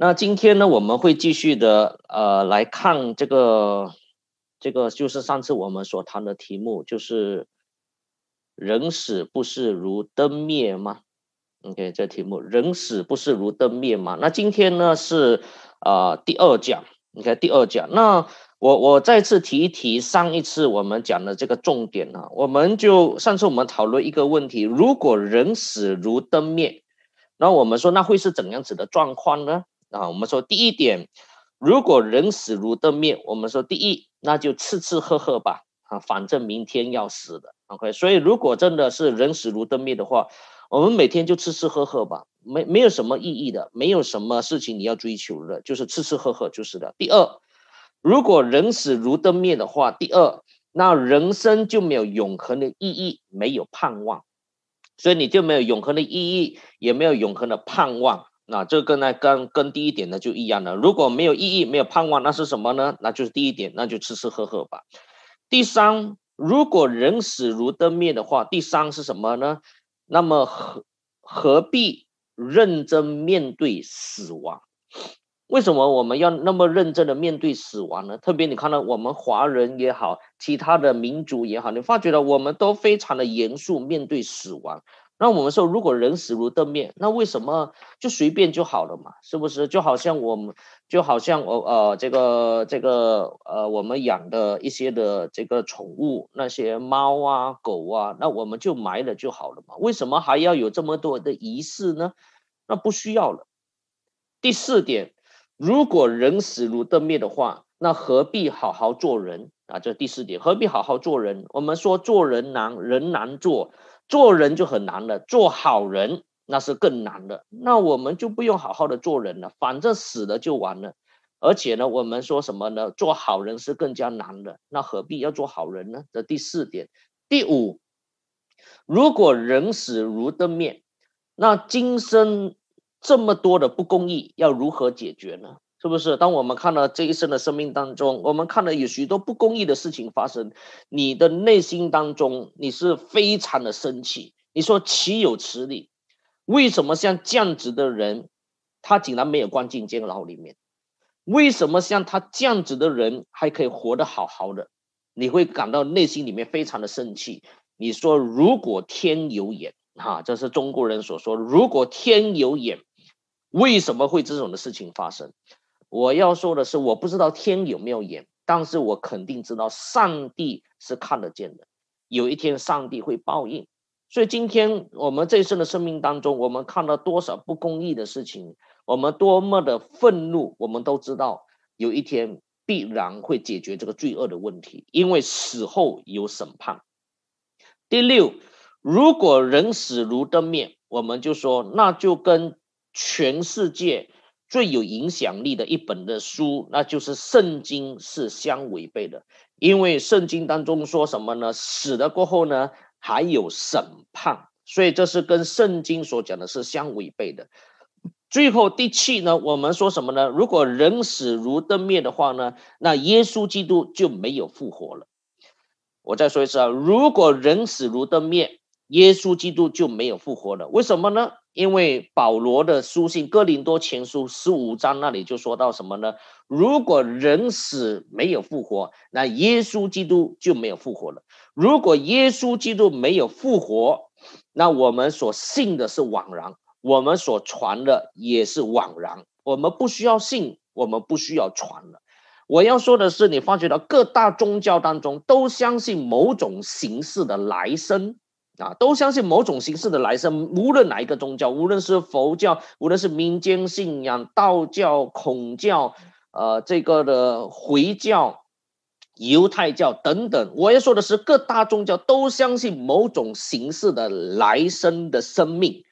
那今天呢，我们会继续的呃来看这个，这个就是上次我们所谈的题目，就是人死不是如灯灭吗？OK，这题目人死不是如灯灭吗？那今天呢是啊第二讲，你看第二讲。那我我再次提一提上一次我们讲的这个重点啊，我们就上次我们讨论一个问题：如果人死如灯灭，那我们说那会是怎样子的状况呢？啊，我们说第一点，如果人死如灯灭，我们说第一，那就吃吃喝喝吧，啊，反正明天要死的，OK。所以如果真的是人死如灯灭的话，我们每天就吃吃喝喝吧，没没有什么意义的，没有什么事情你要追求的，就是吃吃喝喝就是的。第二，如果人死如灯灭的话，第二，那人生就没有永恒的意义，没有盼望，所以你就没有永恒的意义，也没有永恒的盼望。那这跟那跟跟第一点呢就一样的，如果没有意义、没有盼望，那是什么呢？那就是第一点，那就吃吃喝喝吧。第三，如果人死如灯灭的话，第三是什么呢？那么何何必认真面对死亡？为什么我们要那么认真的面对死亡呢？特别你看到我们华人也好，其他的民族也好，你发觉了我们都非常的严肃面对死亡。那我们说，如果人死如灯灭，那为什么就随便就好了嘛？是不是？就好像我们，就好像我呃，这个这个呃，我们养的一些的这个宠物，那些猫啊、狗啊，那我们就埋了就好了嘛？为什么还要有这么多的仪式呢？那不需要了。第四点，如果人死如灯灭的话，那何必好好做人啊？这第四点，何必好好做人？我们说做人难，人难做。做人就很难了，做好人那是更难的。那我们就不用好好的做人了，反正死了就完了。而且呢，我们说什么呢？做好人是更加难的。那何必要做好人呢？这第四点。第五，如果人死如灯灭，那今生这么多的不公义要如何解决呢？是不是？当我们看到这一生的生命当中，我们看到有许多不公义的事情发生，你的内心当中你是非常的生气。你说岂有此理？为什么像这样子的人，他竟然没有关进监牢里面？为什么像他这样子的人还可以活得好好的？你会感到内心里面非常的生气。你说如果天有眼，哈，这是中国人所说，如果天有眼，为什么会这种的事情发生？我要说的是，我不知道天有没有眼，但是我肯定知道上帝是看得见的。有一天，上帝会报应。所以，今天我们这一生的生命当中，我们看到多少不公义的事情，我们多么的愤怒，我们都知道，有一天必然会解决这个罪恶的问题，因为死后有审判。第六，如果人死如灯灭，我们就说，那就跟全世界。最有影响力的一本的书，那就是《圣经》，是相违背的。因为《圣经》当中说什么呢？死了过后呢，还有审判，所以这是跟《圣经》所讲的是相违背的。最后第七呢，我们说什么呢？如果人死如灯灭的话呢，那耶稣基督就没有复活了。我再说一次啊，如果人死如灯灭，耶稣基督就没有复活了。为什么呢？因为保罗的书信《哥林多前书》十五章那里就说到什么呢？如果人死没有复活，那耶稣基督就没有复活了。如果耶稣基督没有复活，那我们所信的是枉然，我们所传的也是枉然。我们不需要信，我们不需要传了。我要说的是，你发觉到各大宗教当中都相信某种形式的来生。啊，都相信某种形式的来生，无论哪一个宗教，无论是佛教，无论是民间信仰、道教、孔教，呃，这个的回教、犹太教等等。我要说的是，各大宗教都相信某种形式的来生的生命，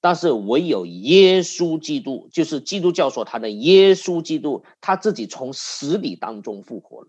但是唯有耶稣基督，就是基督教所谈的耶稣基督，他自己从死里当中复活了。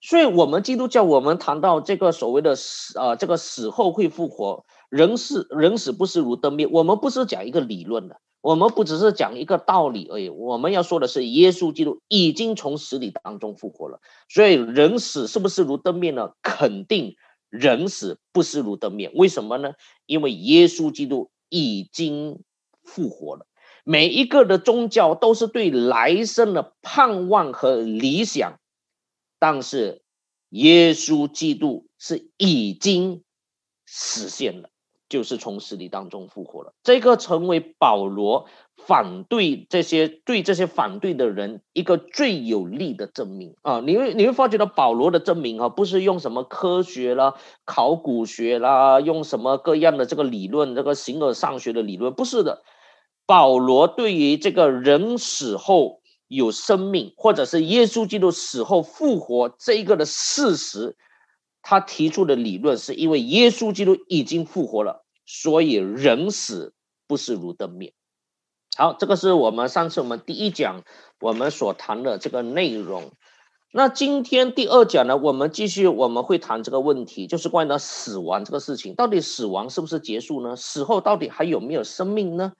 所以，我们基督教，我们谈到这个所谓的死，呃，这个死后会复活，人死人死不是如灯灭。我们不是讲一个理论的，我们不只是讲一个道理而已。我们要说的是，耶稣基督已经从死里当中复活了。所以，人死是不是如灯灭呢？肯定人死不是如灯灭。为什么呢？因为耶稣基督已经复活了。每一个的宗教都是对来生的盼望和理想，但是耶稣基督是已经实现了，就是从死里当中复活了。这个成为保罗。反对这些对这些反对的人一个最有力的证明啊！你会你会发觉到保罗的证明啊，不是用什么科学啦、考古学啦，用什么各样的这个理论，这个形而上学的理论，不是的。保罗对于这个人死后有生命，或者是耶稣基督死后复活这一个的事实，他提出的理论是因为耶稣基督已经复活了，所以人死不是如灯灭。好，这个是我们上次我们第一讲我们所谈的这个内容。那今天第二讲呢，我们继续我们会谈这个问题，就是关于到死亡这个事情，到底死亡是不是结束呢？死后到底还有没有生命呢？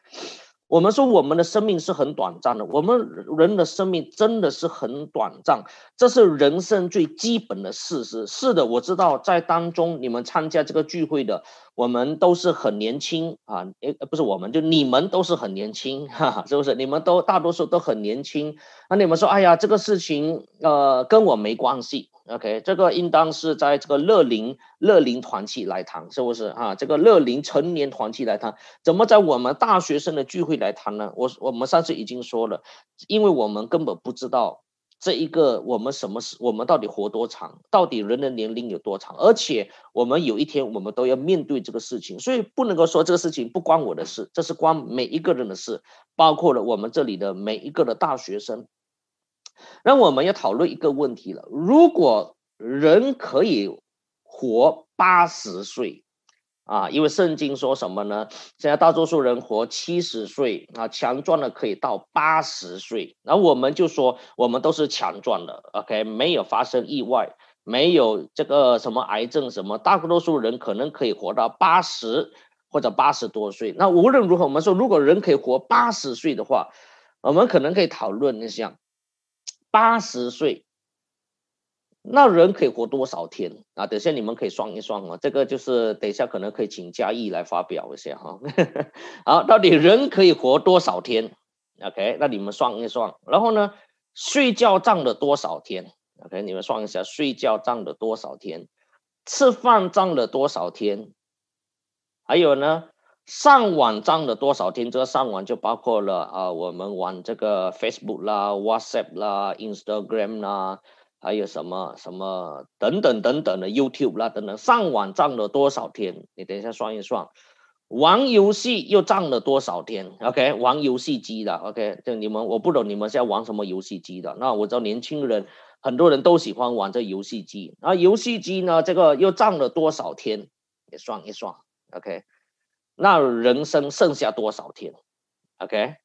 我们说我们的生命是很短暂的，我们人的生命真的是很短暂，这是人生最基本的事实。是的，我知道在当中你们参加这个聚会的，我们都是很年轻啊，诶，不是我们，就你们都是很年轻，哈哈，是不是？你们都大多数都很年轻，那你们说，哎呀，这个事情呃跟我没关系。OK，这个应当是在这个乐龄乐龄团体来谈，是不是啊？这个乐龄成年团体来谈，怎么在我们大学生的聚会来谈呢？我我们上次已经说了，因为我们根本不知道这一个我们什么是我们到底活多长，到底人的年龄有多长，而且我们有一天我们都要面对这个事情，所以不能够说这个事情不关我的事，这是关每一个人的事，包括了我们这里的每一个的大学生。那我们要讨论一个问题了：如果人可以活八十岁啊，因为圣经说什么呢？现在大多数人活七十岁啊，强壮的可以到八十岁。那我们就说，我们都是强壮的，OK，没有发生意外，没有这个什么癌症什么，大多数人可能可以活到八十或者八十多岁。那无论如何，我们说，如果人可以活八十岁的话，我们可能可以讨论一下。八十岁，那人可以活多少天啊？等下你们可以算一算啊。这个就是等一下可能可以请嘉义来发表一下哈。好，到底人可以活多少天？OK，那你们算一算。然后呢，睡觉占了多少天？OK，你们算一下，睡觉占了多少天？吃饭占了多少天？还有呢？上网占了多少天？这个上网就包括了啊，我们玩这个 Facebook 啦、WhatsApp 啦、Instagram 啦，还有什么什么等等等等的 YouTube 啦等等。上网占了多少天？你等一下算一算。玩游戏又占了多少天？OK，玩游戏机的 OK，就你们我不懂你们现在玩什么游戏机的。那我知道年轻人很多人都喜欢玩这游戏机。那，游戏机呢，这个又占了多少天？也算一算，OK。那人生剩下多少天？OK，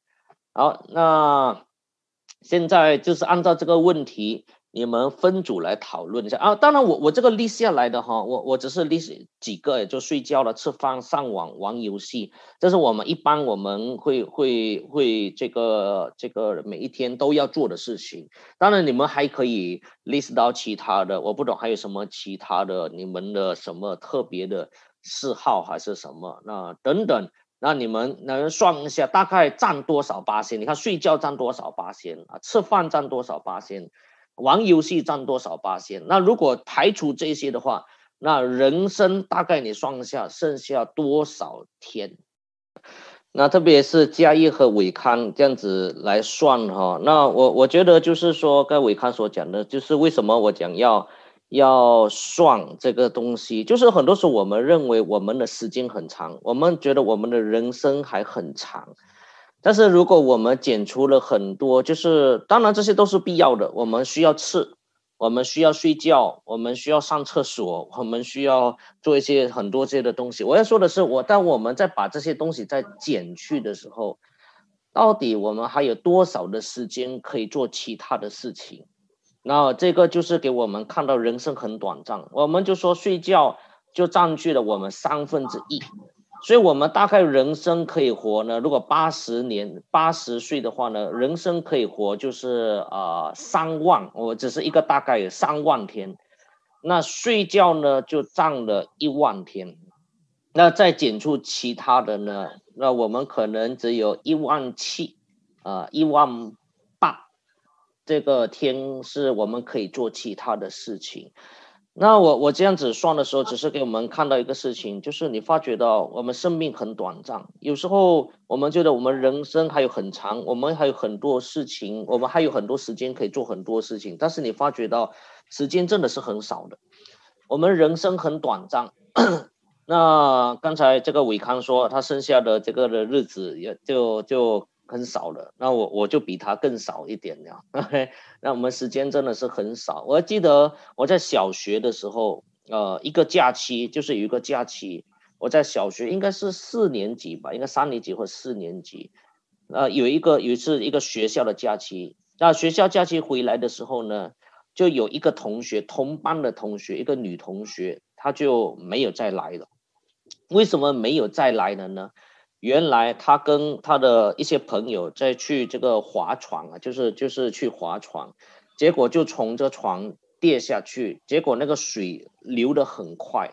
好，那现在就是按照这个问题，你们分组来讨论一下啊。当然，我我这个立下来的哈，我我只是立几个，就睡觉了、吃饭、上网、玩游戏，这是我们一般我们会会会这个这个每一天都要做的事情。当然，你们还可以 list 到其他的，我不懂还有什么其他的，你们的什么特别的。嗜好还是什么？那等等，那你们能算一下，大概占多少八仙？你看睡觉占多少八仙啊？吃饭占多少八仙？玩游戏占多少八仙？那如果排除这些的话，那人生大概你算一下，剩下多少天？那特别是嘉义和伟康这样子来算哈，那我我觉得就是说，跟伟康所讲的，就是为什么我讲要。要算这个东西，就是很多时候我们认为我们的时间很长，我们觉得我们的人生还很长，但是如果我们减除了很多，就是当然这些都是必要的，我们需要吃，我们需要睡觉，我们需要上厕所，我们需要做一些很多这些的东西。我要说的是，我当我们在把这些东西再减去的时候，到底我们还有多少的时间可以做其他的事情？那这个就是给我们看到人生很短暂，我们就说睡觉就占据了我们三分之一，所以我们大概人生可以活呢，如果八十年八十岁的话呢，人生可以活就是啊三万，我只是一个大概有三万天，那睡觉呢就占了一万天，那再减除其他的呢，那我们可能只有一万七。呃一万八，这个天是我们可以做其他的事情。那我我这样子算的时候，只是给我们看到一个事情，就是你发觉到我们生命很短暂，有时候我们觉得我们人生还有很长，我们还有很多事情，我们还有很多时间可以做很多事情，但是你发觉到时间真的是很少的，我们人生很短暂。那刚才这个伟康说他剩下的这个的日子也就就。很少了，那我我就比他更少一点了。那我们时间真的是很少。我还记得我在小学的时候，呃，一个假期就是有一个假期，我在小学应该是四年级吧，应该三年级或四年级，呃，有一个有一次一个学校的假期，那学校假期回来的时候呢，就有一个同学，同班的同学，一个女同学，她就没有再来了。为什么没有再来了呢？原来他跟他的一些朋友在去这个划船啊，就是就是去划船，结果就从这船跌下去，结果那个水流得很快，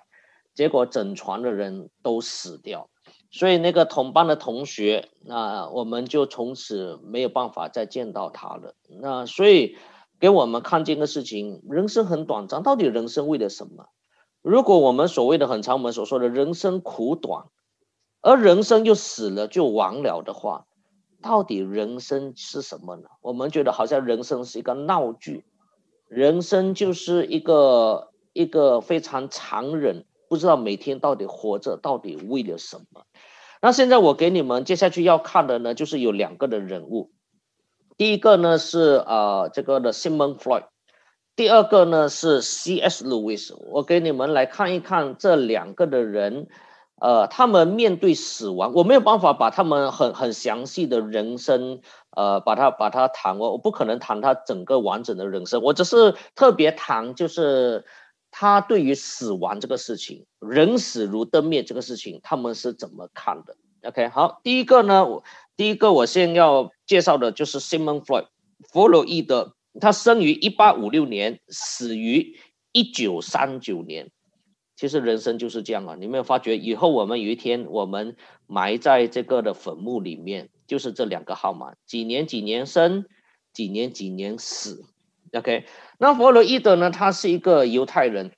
结果整船的人都死掉，所以那个同班的同学，那我们就从此没有办法再见到他了。那所以给我们看见的事情，人生很短暂，到底人生为了什么？如果我们所谓的很长，我们所说的人生苦短。而人生就死了就完了的话，到底人生是什么呢？我们觉得好像人生是一个闹剧，人生就是一个一个非常残忍，不知道每天到底活着到底为了什么。那现在我给你们接下去要看的呢，就是有两个的人物，第一个呢是呃这个的 Simon Freud，第二个呢是 C.S. Lewis。我给你们来看一看这两个的人。呃，他们面对死亡，我没有办法把他们很很详细的人生，呃，把它把它谈我我不可能谈他整个完整的人生，我只是特别谈，就是他对于死亡这个事情，人死如灯灭这个事情，他们是怎么看的？OK，好，第一个呢，我第一个我先要介绍的就是 Simon Freud，弗洛伊德，他生于一八五六年，死于一九三九年。其实人生就是这样啊！你没有发觉，以后我们有一天我们埋在这个的坟墓里面，就是这两个号码：几年几年生，几年几年死。OK，那弗洛伊德呢？他是一个犹太人，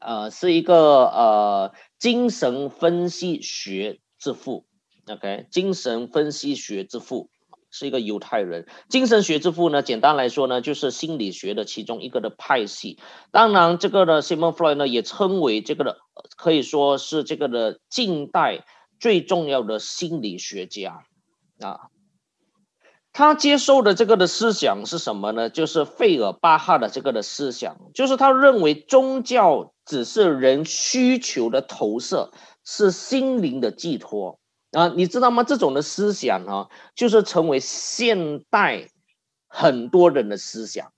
呃，是一个呃精神分析学之父。OK，精神分析学之父。是一个犹太人，精神学之父呢？简单来说呢，就是心理学的其中一个的派系。当然，这个的 Simon Freud 呢，也称为这个的，可以说是这个的近代最重要的心理学家啊。他接受的这个的思想是什么呢？就是费尔巴哈的这个的思想，就是他认为宗教只是人需求的投射，是心灵的寄托。啊，你知道吗？这种的思想啊，就是成为现代很多人的思想。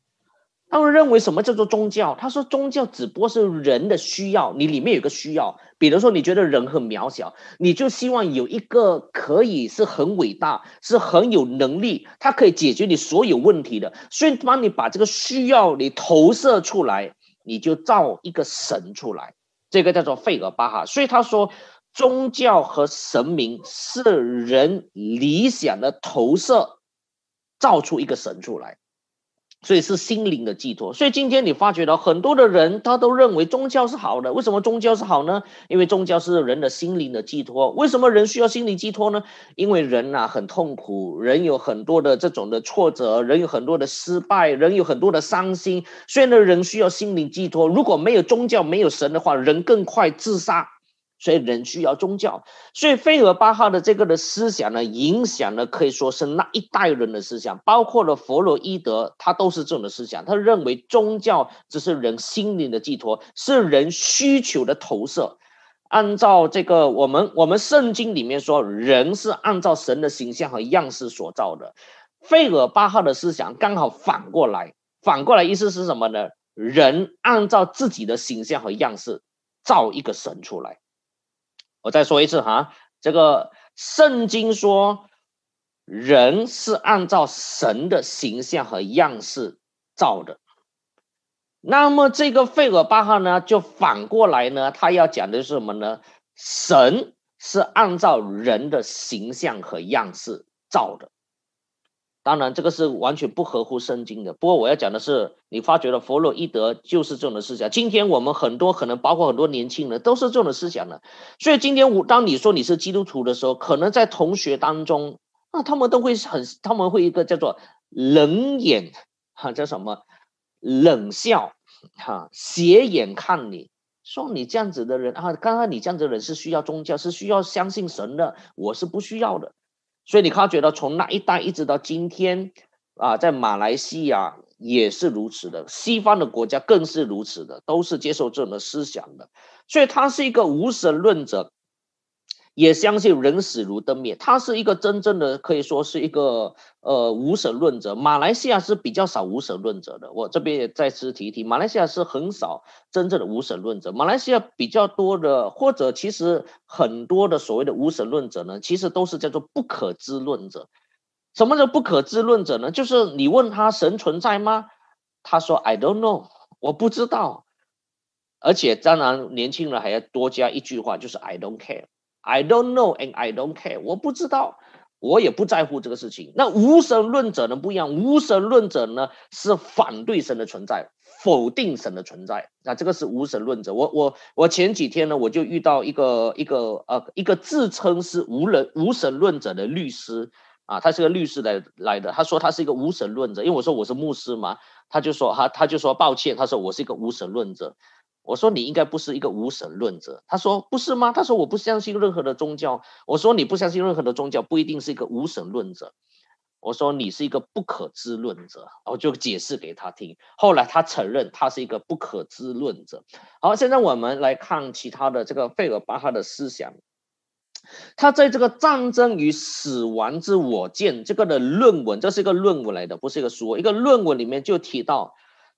他们认为什么叫做宗教？他说宗教只不过是人的需要，你里面有个需要，比如说你觉得人很渺小，你就希望有一个可以是很伟大、是很有能力，他可以解决你所有问题的。所以当你把这个需要你投射出来，你就造一个神出来，这个叫做费尔巴哈。所以他说。宗教和神明是人理想的投射，造出一个神出来，所以是心灵的寄托。所以今天你发觉到很多的人，他都认为宗教是好的。为什么宗教是好呢？因为宗教是人的心灵的寄托。为什么人需要心灵寄托呢？因为人呐很痛苦，人有很多的这种的挫折，人有很多的失败，人有很多的伤心。所以呢，人需要心灵寄托。如果没有宗教，没有神的话，人更快自杀。所以人需要宗教，所以费尔巴哈的这个的思想呢，影响呢可以说是那一代人的思想，包括了弗洛伊德，他都是这种的思想。他认为宗教只是人心灵的寄托，是人需求的投射。按照这个，我们我们圣经里面说，人是按照神的形象和样式所造的。费尔巴哈的思想刚好反过来，反过来意思是什么呢？人按照自己的形象和样式造一个神出来。我再说一次哈，这个圣经说，人是按照神的形象和样式造的。那么这个费尔巴哈呢，就反过来呢，他要讲的是什么呢？神是按照人的形象和样式造的。当然，这个是完全不合乎圣经的。不过我要讲的是，你发觉了弗洛伊德就是这种的思想。今天我们很多可能包括很多年轻人都是这种思想的。所以今天我当你说你是基督徒的时候，可能在同学当中，那他们都会很他们会一个叫做冷眼哈，叫什么冷笑哈，斜眼看你说你这样子的人啊，刚刚你这样子的人是需要宗教，是需要相信神的，我是不需要的。所以你看，觉得从那一代一直到今天，啊，在马来西亚也是如此的，西方的国家更是如此的，都是接受这种思想的。所以他是一个无神论者。也相信人死如灯灭，他是一个真正的可以说是一个呃无神论者。马来西亚是比较少无神论者的，我这边也再次提一提，马来西亚是很少真正的无神论者。马来西亚比较多的，或者其实很多的所谓的无神论者呢，其实都是叫做不可知论者。什么叫不可知论者呢？就是你问他神存在吗？他说 I don't know，我不知道。而且当然年轻人还要多加一句话，就是 I don't care。I don't know and I don't care，我不知道，我也不在乎这个事情。那无神论者呢不一样，无神论者呢是反对神的存在，否定神的存在。那这个是无神论者。我我我前几天呢，我就遇到一个一个呃一个自称是无人无神论者的律师啊，他是个律师来来的，他说他是一个无神论者，因为我说我是牧师嘛，他就说他他就说抱歉，他说我是一个无神论者。我说你应该不是一个无神论者，他说不是吗？他说我不相信任何的宗教。我说你不相信任何的宗教，不一定是一个无神论者。我说你是一个不可知论者，我就解释给他听。后来他承认他是一个不可知论者。好，现在我们来看其他的这个费尔巴哈的思想，他在这个战争与死亡之我见这个的论文，这是一个论文来的，不是一个书，一个论文里面就提到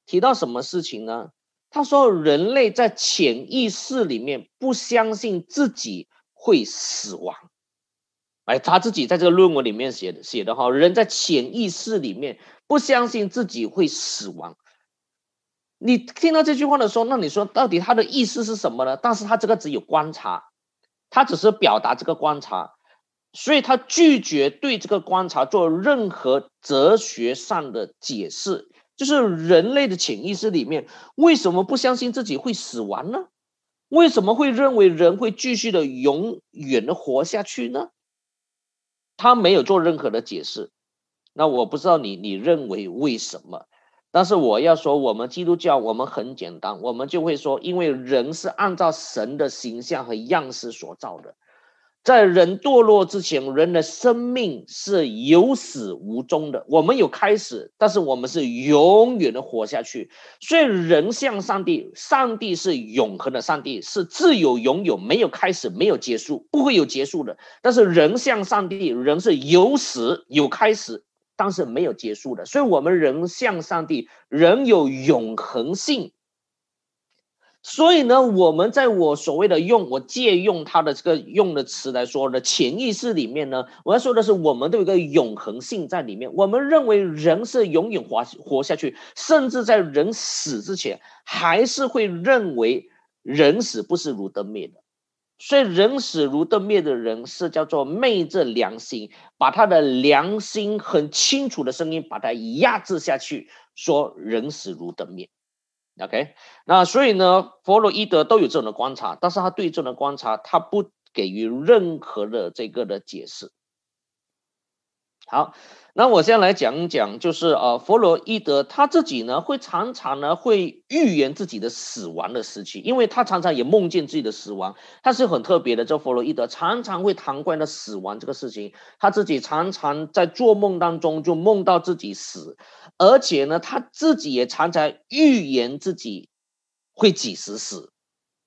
提到什么事情呢？他说：“人类在潜意识里面不相信自己会死亡。”哎，他自己在这个论文里面写的写的哈，人在潜意识里面不相信自己会死亡。你听到这句话的时候，那你说到底他的意思是什么呢？但是他这个只有观察，他只是表达这个观察，所以他拒绝对这个观察做任何哲学上的解释。就是人类的潜意识里面，为什么不相信自己会死亡呢？为什么会认为人会继续的永远的活下去呢？他没有做任何的解释。那我不知道你你认为为什么？但是我要说，我们基督教我们很简单，我们就会说，因为人是按照神的形象和样式所造的。在人堕落之前，人的生命是有始无终的。我们有开始，但是我们是永远的活下去。所以，人像上帝，上帝是永恒的，上帝是自有拥有，没有开始，没有结束，不会有结束的。但是，人像上帝，人是有始有开始，但是没有结束的。所以，我们人像上帝，人有永恒性。所以呢，我们在我所谓的用我借用他的这个用的词来说的潜意识里面呢，我要说的是，我们都有一个永恒性在里面。我们认为人是永远活活下去，甚至在人死之前，还是会认为人死不是如灯灭的。所以，人死如灯灭的人是叫做昧着良心，把他的良心很清楚的声音把它压制下去，说人死如灯灭。OK，那所以呢，弗洛伊德都有这种的观察，但是他对这种的观察，他不给予任何的这个的解释。好，那我先来讲讲，就是呃，弗洛伊德他自己呢，会常常呢会预言自己的死亡的时期，因为他常常也梦见自己的死亡，他是很特别的。这弗洛伊德常常会谈关于死亡这个事情，他自己常常在做梦当中就梦到自己死，而且呢，他自己也常常预言自己会几时死，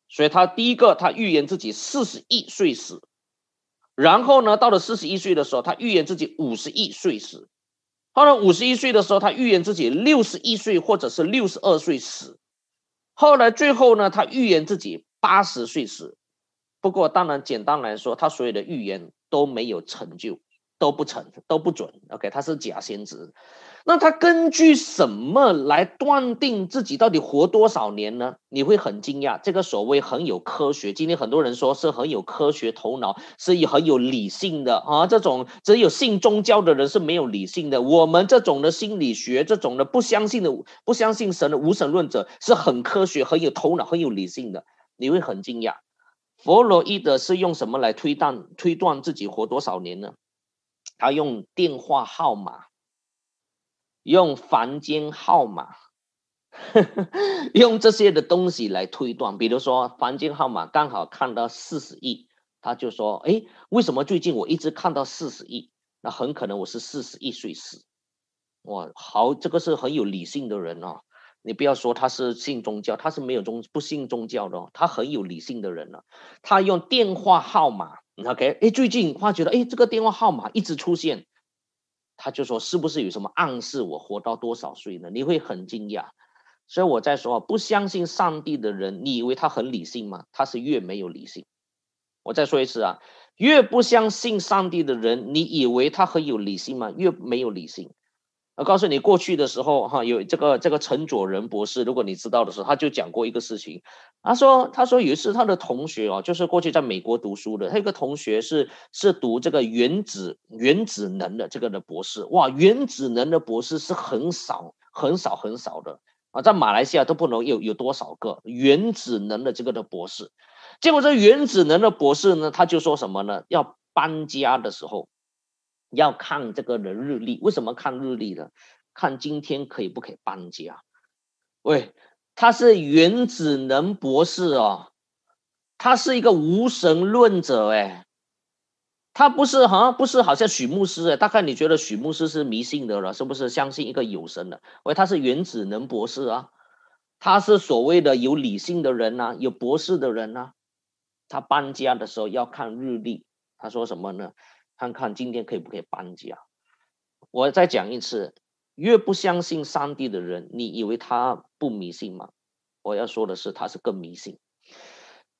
所以他第一个，他预言自己四十一岁死。然后呢，到了四十一岁的时候，他预言自己五十一岁死；后来五十一岁的时候，他预言自己六十一岁或者是六十二岁死；后来最后呢，他预言自己八十岁死。不过，当然简单来说，他所有的预言都没有成就，都不成，都不准。OK，他是假先知。那他根据什么来断定自己到底活多少年呢？你会很惊讶，这个所谓很有科学，今天很多人说是很有科学头脑，是很有理性的啊。这种只有信宗教的人是没有理性的。我们这种的心理学，这种的不相信的、不相信神的无神论者，是很科学、很有头脑、很有理性的。你会很惊讶，弗洛伊德是用什么来推断推断自己活多少年呢？他用电话号码。用房间号码，用这些的东西来推断，比如说房间号码刚好看到四十亿，他就说：“哎，为什么最近我一直看到四十亿？那很可能我是四十亿岁死。”哇，好，这个是很有理性的人哦。你不要说他是信宗教，他是没有宗不信宗教的，哦他很有理性的人了。他用电话号码，OK，哎，最近发觉得，哎，这个电话号码一直出现。他就说：“是不是有什么暗示我活到多少岁呢？”你会很惊讶。所以我在说，不相信上帝的人，你以为他很理性吗？他是越没有理性。我再说一次啊，越不相信上帝的人，你以为他很有理性吗？越没有理性。我告诉你，过去的时候，哈，有这个这个陈佐仁博士，如果你知道的时候，他就讲过一个事情。他说，他说有一次他的同学哦，就是过去在美国读书的，他有个同学是是读这个原子原子能的这个的博士。哇，原子能的博士是很少很少很少的啊，在马来西亚都不能有有多少个原子能的这个的博士。结果这原子能的博士呢，他就说什么呢？要搬家的时候。要看这个的日历，为什么看日历呢？看今天可以不可以搬家？喂，他是原子能博士哦，他是一个无神论者哎，他不是好像不是好像许牧师哎，大概你觉得许牧师是迷信的了，是不是相信一个有神的？喂，他是原子能博士啊，他是所谓的有理性的人呐，有博士的人呐，他搬家的时候要看日历，他说什么呢？看看今天可以不可以搬家？我再讲一次，越不相信上帝的人，你以为他不迷信吗？我要说的是，他是更迷信。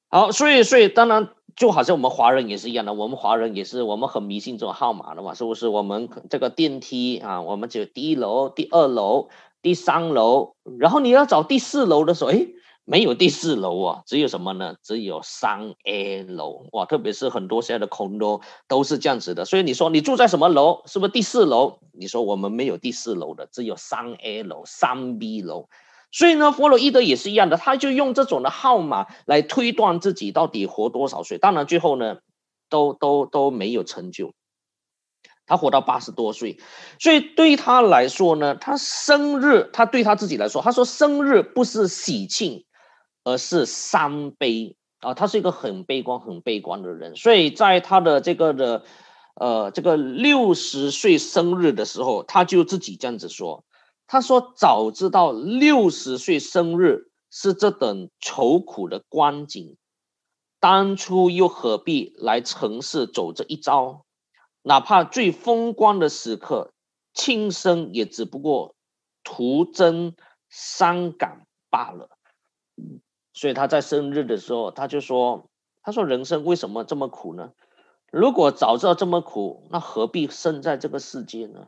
好，所以，所以，当然，就好像我们华人也是一样的，我们华人也是，我们很迷信这种号码的嘛，是不是？我们这个电梯啊，我们只有第一楼、第二楼、第三楼，然后你要找第四楼的时候，哎。没有第四楼啊，只有什么呢？只有三 A 楼哇！特别是很多现在的空都都是这样子的。所以你说你住在什么楼？是不是第四楼？你说我们没有第四楼的，只有三 A 楼、三 B 楼。所以呢，弗洛伊德也是一样的，他就用这种的号码来推断自己到底活多少岁。当然最后呢，都都都没有成就。他活到八十多岁，所以对他来说呢，他生日，他对他自己来说，他说生日不是喜庆。而是伤悲啊，他是一个很悲观、很悲观的人，所以在他的这个的呃这个六十岁生日的时候，他就自己这样子说：“他说早知道六十岁生日是这等愁苦的光景，当初又何必来城市走这一遭？哪怕最风光的时刻，轻生也只不过徒增伤感罢了。”所以他在生日的时候，他就说：“他说人生为什么这么苦呢？如果早知道这么苦，那何必生在这个世界呢？”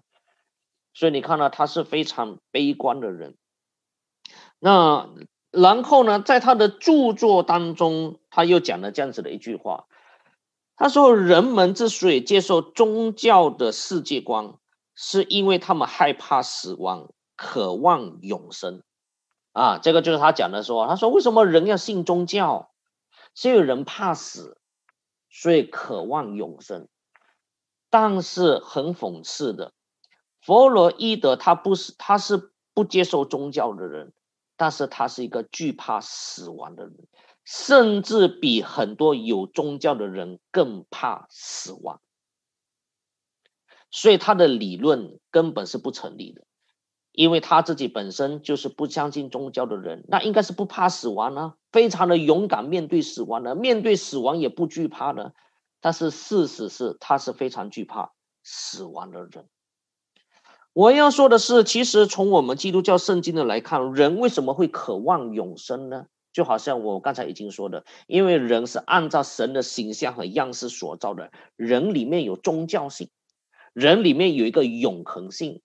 所以你看到他是非常悲观的人。那然后呢，在他的著作当中，他又讲了这样子的一句话：“他说，人们之所以接受宗教的世界观，是因为他们害怕死亡，渴望永生。”啊，这个就是他讲的，说他说为什么人要信宗教？是因为人怕死，所以渴望永生。但是很讽刺的，弗洛伊德他不是他是不接受宗教的人，但是他是一个惧怕死亡的人，甚至比很多有宗教的人更怕死亡。所以他的理论根本是不成立的。因为他自己本身就是不相信宗教的人，那应该是不怕死亡呢，非常的勇敢面对死亡的，面对死亡也不惧怕的。但是事实是，他是非常惧怕死亡的人。我要说的是，其实从我们基督教圣经的来看，人为什么会渴望永生呢？就好像我刚才已经说的，因为人是按照神的形象和样式所造的，人里面有宗教性，人里面有一个永恒性。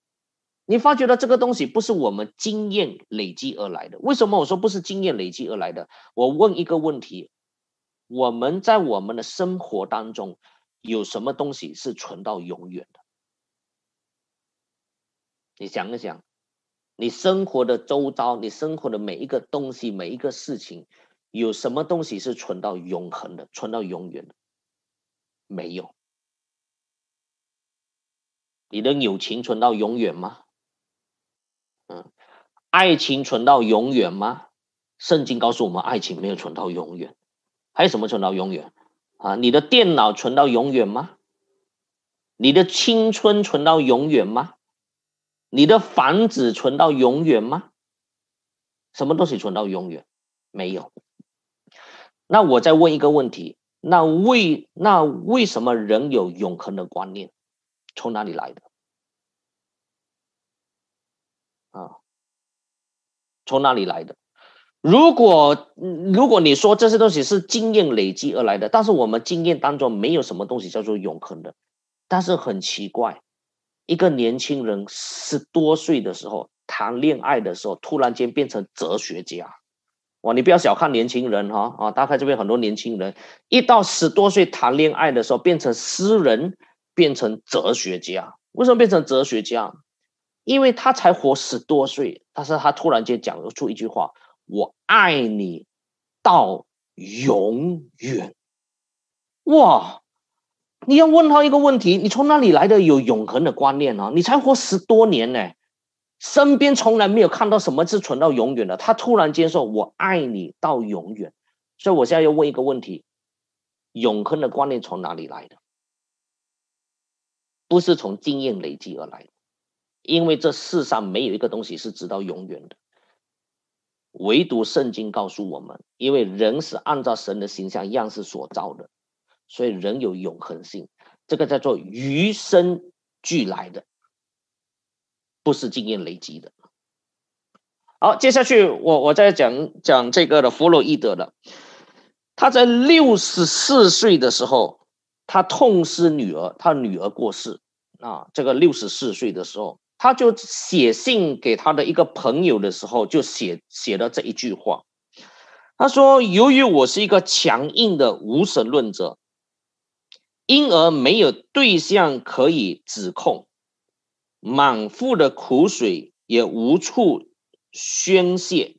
你发觉到这个东西不是我们经验累积而来的。为什么我说不是经验累积而来的？我问一个问题：我们在我们的生活当中有什么东西是存到永远的？你想一想，你生活的周遭，你生活的每一个东西，每一个事情，有什么东西是存到永恒的，存到永远的？没有。你的友情存到永远吗？爱情存到永远吗？圣经告诉我们，爱情没有存到永远。还有什么存到永远？啊，你的电脑存到永远吗？你的青春存到永远吗？你的房子存到永远吗？什么东西存到永远？没有。那我再问一个问题：那为那为什么人有永恒的观念？从哪里来的？从哪里来的？如果如果你说这些东西是经验累积而来的，但是我们经验当中没有什么东西叫做永恒的，但是很奇怪。一个年轻人十多岁的时候谈恋爱的时候，突然间变成哲学家，哇！你不要小看年轻人哈啊！大概这边很多年轻人一到十多岁谈恋爱的时候，变成诗人，变成哲学家。为什么变成哲学家？因为他才活十多岁，但是他突然间讲出一句话：“我爱你到永远。”哇！你要问他一个问题：你从哪里来的有永恒的观念呢？你才活十多年呢，身边从来没有看到什么是存到永远的。他突然间说：“我爱你到永远。”所以我现在要问一个问题：永恒的观念从哪里来的？不是从经验累积而来的，因为这世上没有一个东西是直到永远的，唯独圣经告诉我们：因为人是按照神的形象样式所造的。所以人有永恒性，这个叫做与生俱来的，不是经验累积的。好，接下去我我再讲讲这个的弗洛伊德的，他在六十四岁的时候，他痛失女儿，他女儿过世啊，这个六十四岁的时候，他就写信给他的一个朋友的时候，就写写了这一句话，他说：“由于我是一个强硬的无神论者。”因而没有对象可以指控，满腹的苦水也无处宣泄，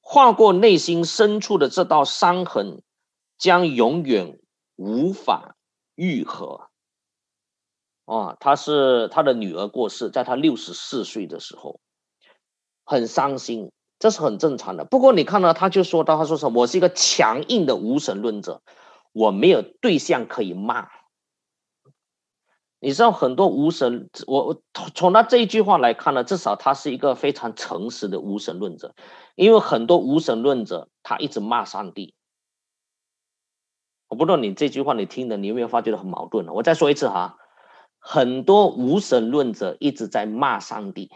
划过内心深处的这道伤痕，将永远无法愈合。啊，他是他的女儿过世，在他六十四岁的时候，很伤心，这是很正常的。不过你看到，他就说到，他说什么？我是一个强硬的无神论者。我没有对象可以骂，你知道很多无神，我从他这一句话来看呢，至少他是一个非常诚实的无神论者，因为很多无神论者他一直骂上帝。我不知道你这句话你听的，你有没有发觉得很矛盾呢？我再说一次哈，很多无神论者一直在骂上帝，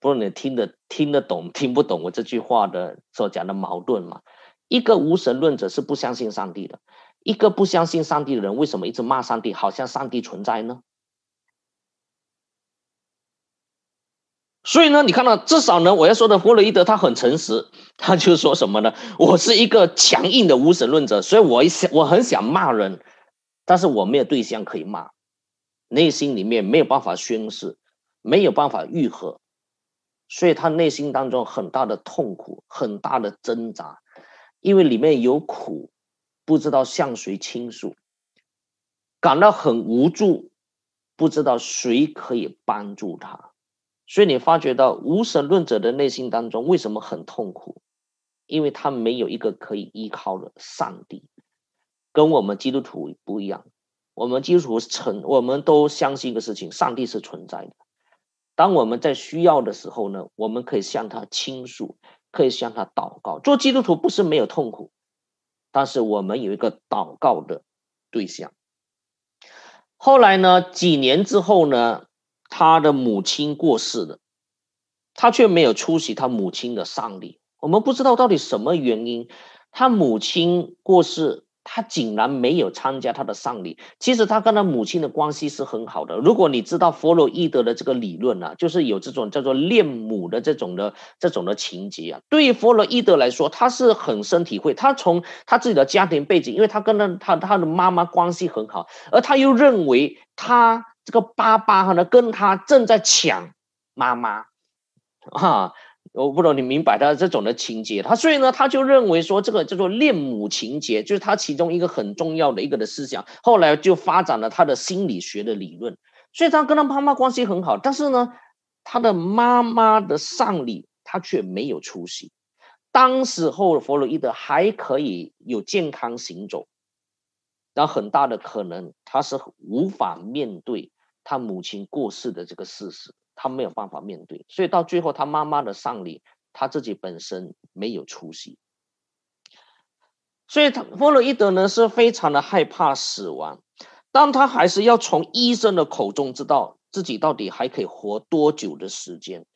不知道你听得听得懂听不懂我这句话的所讲的矛盾吗？一个无神论者是不相信上帝的，一个不相信上帝的人，为什么一直骂上帝？好像上帝存在呢？所以呢，你看到至少呢，我要说的弗洛伊德他很诚实，他就说什么呢？我是一个强硬的无神论者，所以我一想我很想骂人，但是我没有对象可以骂，内心里面没有办法宣誓，没有办法愈合，所以他内心当中很大的痛苦，很大的挣扎。因为里面有苦，不知道向谁倾诉，感到很无助，不知道谁可以帮助他，所以你发觉到无神论者的内心当中为什么很痛苦？因为他没有一个可以依靠的上帝，跟我们基督徒不一样。我们基督徒，我们都相信一个事情：上帝是存在的。当我们在需要的时候呢，我们可以向他倾诉。可以向他祷告。做基督徒不是没有痛苦，但是我们有一个祷告的对象。后来呢？几年之后呢？他的母亲过世了，他却没有出席他母亲的丧礼。我们不知道到底什么原因。他母亲过世，他竟然没有参加他的丧礼。其实他跟他母亲的关系是很好的。如果你知道弗洛伊德的这个理论呢，就是有这种叫做恋母的这种的这种的情节啊。对于弗洛伊德来说，他是很深体会。他从他自己的家庭背景，因为他跟他他他的妈妈关系很好，而他又认为他这个爸爸呢跟他正在抢妈妈，啊。我不知道你明白他这种的情节，他所以呢，他就认为说这个叫做恋母情节，就是他其中一个很重要的一个的思想。后来就发展了他的心理学的理论，所以他跟他妈妈关系很好，但是呢，他的妈妈的丧礼他却没有出席。当时候弗洛伊德还可以有健康行走，那很大的可能他是无法面对他母亲过世的这个事实。他没有办法面对，所以到最后他妈妈的丧礼，他自己本身没有出席。所以，他弗洛伊德呢是非常的害怕死亡，但他还是要从医生的口中知道自己到底还可以活多久的时间。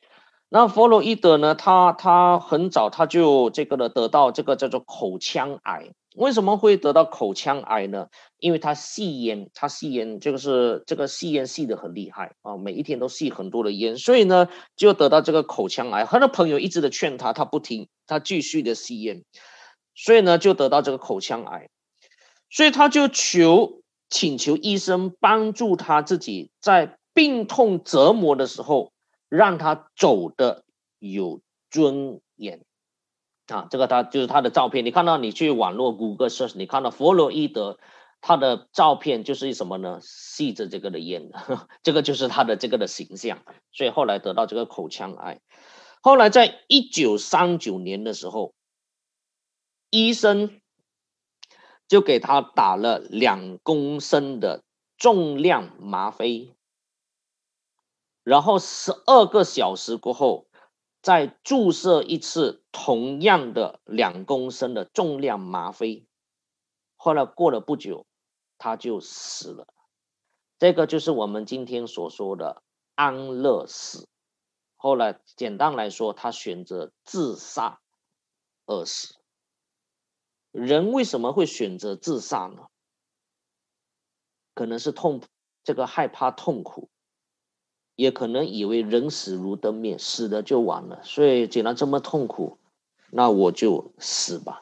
那弗洛伊德呢，他他很早他就这个呢得到这个叫做口腔癌。为什么会得到口腔癌呢？因为他吸烟，他吸烟，这个是这个吸烟吸的很厉害啊，每一天都吸很多的烟，所以呢就得到这个口腔癌。他的朋友一直的劝他，他不听，他继续的吸烟，所以呢就得到这个口腔癌。所以他就求请求医生帮助他自己在病痛折磨的时候，让他走的有尊严。啊，这个他就是他的照片。你看到你去网络谷歌搜你看到弗洛伊德他的照片就是什么呢？吸着这个的烟，这个就是他的这个的形象。所以后来得到这个口腔癌。后来在一九三九年的时候，医生就给他打了两公升的重量吗啡，然后十二个小时过后。再注射一次同样的两公升的重量吗啡，后来过了不久，他就死了。这个就是我们今天所说的安乐死。后来简单来说，他选择自杀而死。人为什么会选择自杀呢？可能是痛，这个害怕痛苦。也可能以为人死如灯灭，死了就完了，所以既然这么痛苦，那我就死吧。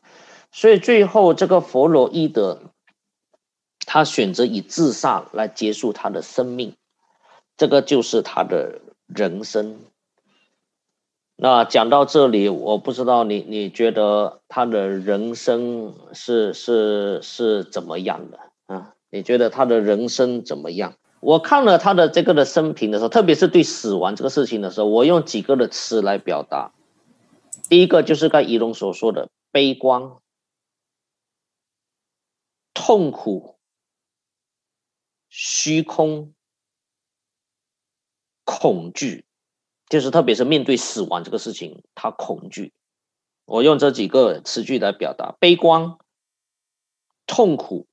所以最后这个弗洛伊德，他选择以自杀来结束他的生命，这个就是他的人生。那讲到这里，我不知道你你觉得他的人生是是是怎么样的啊？你觉得他的人生怎么样？我看了他的这个的生平的时候，特别是对死亡这个事情的时候，我用几个的词来表达。第一个就是刚仪龙所说的悲观、痛苦、虚空、恐惧，就是特别是面对死亡这个事情，他恐惧。我用这几个词句来表达：悲观、痛苦、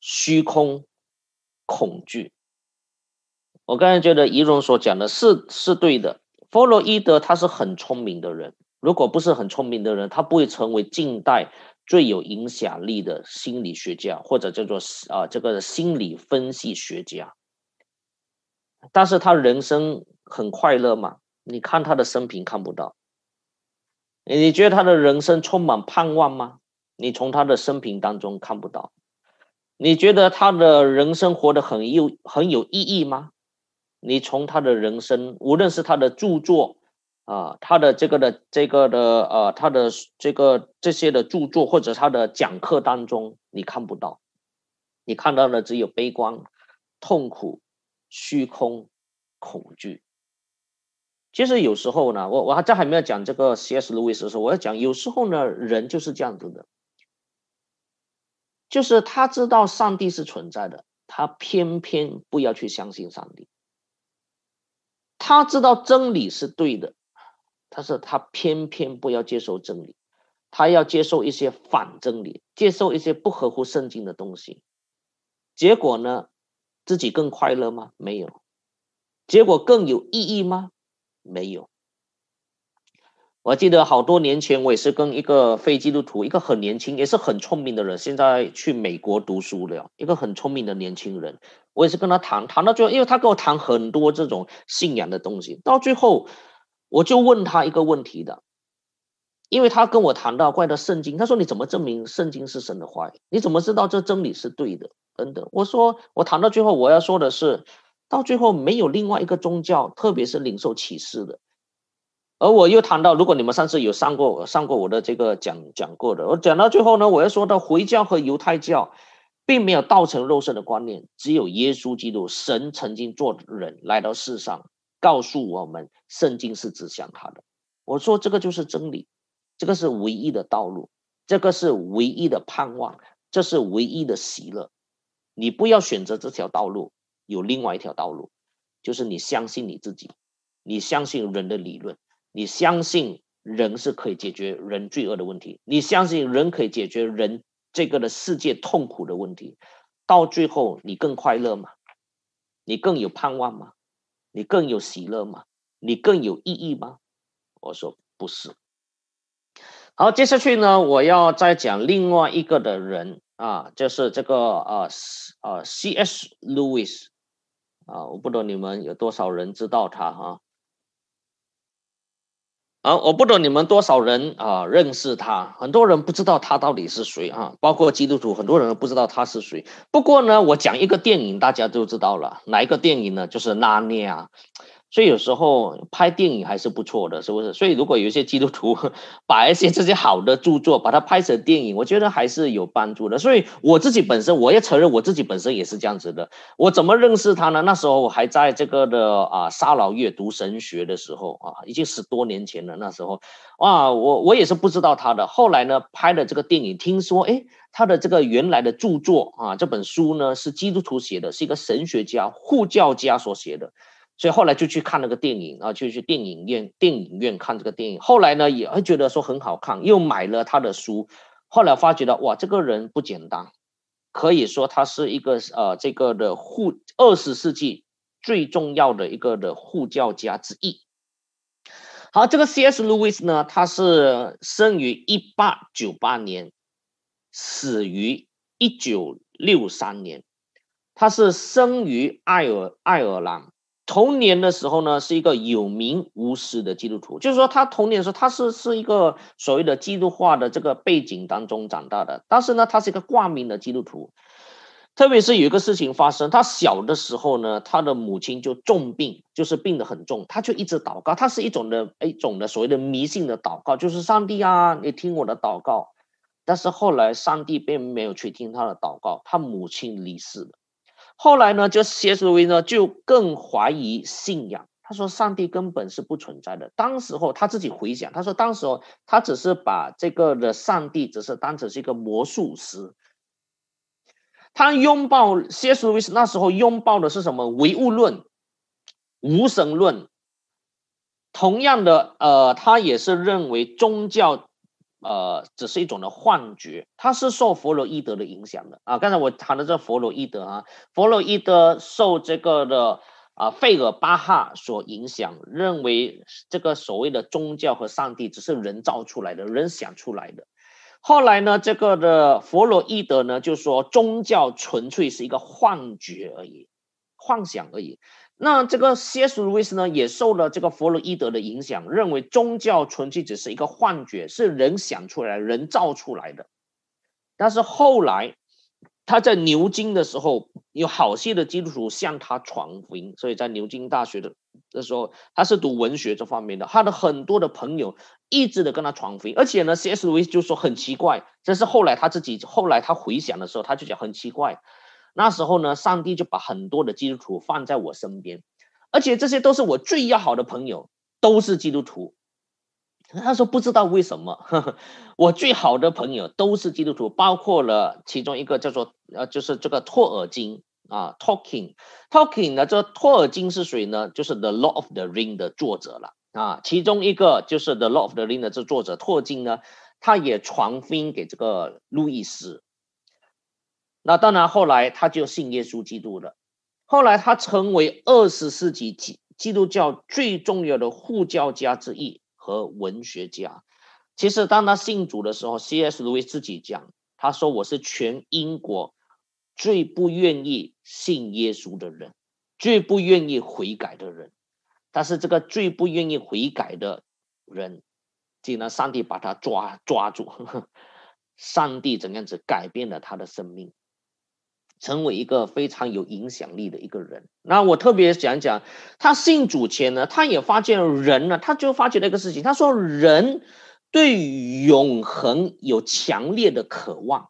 虚空。恐惧。我刚才觉得仪容所讲的是是对的。弗洛伊德他是很聪明的人，如果不是很聪明的人，他不会成为近代最有影响力的心理学家或者叫做啊这个心理分析学家。但是他人生很快乐吗？你看他的生平看不到。你觉得他的人生充满盼望吗？你从他的生平当中看不到。你觉得他的人生活得很有很有意义吗？你从他的人生，无论是他的著作啊，他的这个的这个的呃，他的这个这些的著作或者他的讲课当中，你看不到，你看到的只有悲观、痛苦、虚空、恐惧。其实有时候呢，我我还在还没有讲这个 C.S. 路易斯的时候，我要讲有时候呢，人就是这样子的。就是他知道上帝是存在的，他偏偏不要去相信上帝。他知道真理是对的，但是他偏偏不要接受真理，他要接受一些反真理，接受一些不合乎圣经的东西。结果呢，自己更快乐吗？没有。结果更有意义吗？没有。我记得好多年前，我也是跟一个非基督徒，一个很年轻，也是很聪明的人，现在去美国读书了，一个很聪明的年轻人。我也是跟他谈谈到最后，因为他跟我谈很多这种信仰的东西，到最后我就问他一个问题的，因为他跟我谈到怪的圣经，他说你怎么证明圣经是神的话语？你怎么知道这真理是对的？等等。我说我谈到最后，我要说的是，到最后没有另外一个宗教，特别是领受启示的。而我又谈到，如果你们上次有上过上过我的这个讲讲过的，我讲到最后呢，我要说到回教和犹太教，并没有道成肉身的观念，只有耶稣基督神曾经做人来到世上，告诉我们圣经是指向他的。我说这个就是真理，这个是唯一的道路，这个是唯一的盼望，这是唯一的喜乐。你不要选择这条道路，有另外一条道路，就是你相信你自己，你相信人的理论。你相信人是可以解决人罪恶的问题？你相信人可以解决人这个的世界痛苦的问题？到最后，你更快乐吗？你更有盼望吗？你更有喜乐吗？你更有意义吗？我说不是。好，接下去呢，我要再讲另外一个的人啊，就是这个呃呃 C.S. Lewis 啊，我不知道你们有多少人知道他哈。啊，啊我不懂你们多少人啊认识他，很多人不知道他到底是谁啊，包括基督徒，很多人都不知道他是谁。不过呢，我讲一个电影，大家都知道了，哪一个电影呢？就是《拉尼亚》。所以有时候拍电影还是不错的，是不是？所以如果有一些基督徒 把一些这些好的著作把它拍成电影，我觉得还是有帮助的。所以我自己本身，我也承认我自己本身也是这样子的。我怎么认识他呢？那时候我还在这个的啊沙老阅读神学的时候啊，已经十多年前了。那时候哇，我我也是不知道他的。后来呢，拍的这个电影，听说哎，他的这个原来的著作啊，这本书呢是基督徒写的，是一个神学家、护教家所写的。所以后来就去看那个电影啊，就去电影院电影院看这个电影。后来呢，也会觉得说很好看，又买了他的书。后来发觉到哇，这个人不简单，可以说他是一个呃这个的护二十世纪最重要的一个的护教家之一。好，这个 C.S. Lewis 呢，他是生于一八九八年，死于一九六三年。他是生于爱尔爱尔兰。童年的时候呢，是一个有名无实的基督徒，就是说他童年的时候，他是是一个所谓的基督化的这个背景当中长大的。但是呢，他是一个挂名的基督徒，特别是有一个事情发生，他小的时候呢，他的母亲就重病，就是病得很重，他就一直祷告，他是一种的一种的所谓的迷信的祷告，就是上帝啊，你听我的祷告。但是后来上帝并没有去听他的祷告，他母亲离世了。后来呢，就 C.S. 维呢就更怀疑信仰。他说上帝根本是不存在的。当时候他自己回想，他说当时候他只是把这个的上帝只是当成是一个魔术师。他拥抱 C.S. 维那时候拥抱的是什么唯物论、无神论。同样的，呃，他也是认为宗教。呃，只是一种的幻觉，他是受弗洛伊德的影响的啊。刚才我谈的这弗洛伊德啊，弗洛伊德受这个的啊费尔巴哈所影响，认为这个所谓的宗教和上帝只是人造出来的，人想出来的。后来呢，这个的弗洛伊德呢就说宗教纯粹是一个幻觉而已，幻想而已。那这个 C.S. 路易斯呢，也受了这个弗洛伊德的影响，认为宗教纯粹只是一个幻觉，是人想出来、人造出来的。但是后来他在牛津的时候，有好些的基督徒向他传福音，所以在牛津大学的的时候，他是读文学这方面的，他的很多的朋友一直的跟他传福音，而且呢，C.S. 路易斯就说很奇怪，这是后来他自己后来他回想的时候，他就讲很奇怪。那时候呢，上帝就把很多的基督徒放在我身边，而且这些都是我最要好的朋友，都是基督徒。他说不知道为什么，呵 呵我最好的朋友都是基督徒，包括了其中一个叫做呃，就是这个托尔金啊，Talking，Talking 呢，这托尔金是谁呢？就是 The Lord of the Ring 的作者了啊，其中一个就是 The Lord of the Ring 的这作者托尔金呢，他也传福音给这个路易斯。那当然，后来他就信耶稣基督了。后来他成为二十世纪基基督教最重要的护教家之一和文学家。其实当他信主的时候，C.S. 路易自己讲，他说：“我是全英国最不愿意信耶稣的人，最不愿意悔改的人。但是这个最不愿意悔改的人，竟然上帝把他抓抓住，上帝怎样子改变了他的生命。”成为一个非常有影响力的一个人。那我特别讲讲，他信主前呢，他也发现人呢，他就发觉了一个事情。他说，人对永恒有强烈的渴望。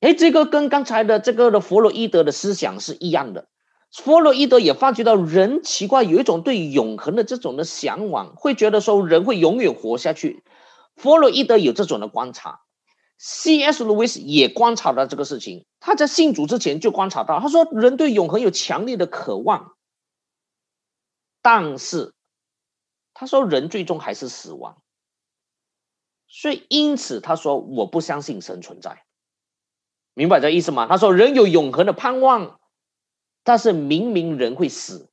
哎，这个跟刚才的这个的弗洛伊德的思想是一样的。弗洛伊德也发觉到人奇怪，有一种对永恒的这种的向往，会觉得说人会永远活下去。弗洛伊德有这种的观察。C.S. 路易斯也观察到这个事情，他在信主之前就观察到，他说人对永恒有强烈的渴望，但是他说人最终还是死亡，所以因此他说我不相信神存在，明白这意思吗？他说人有永恒的盼望，但是明明人会死，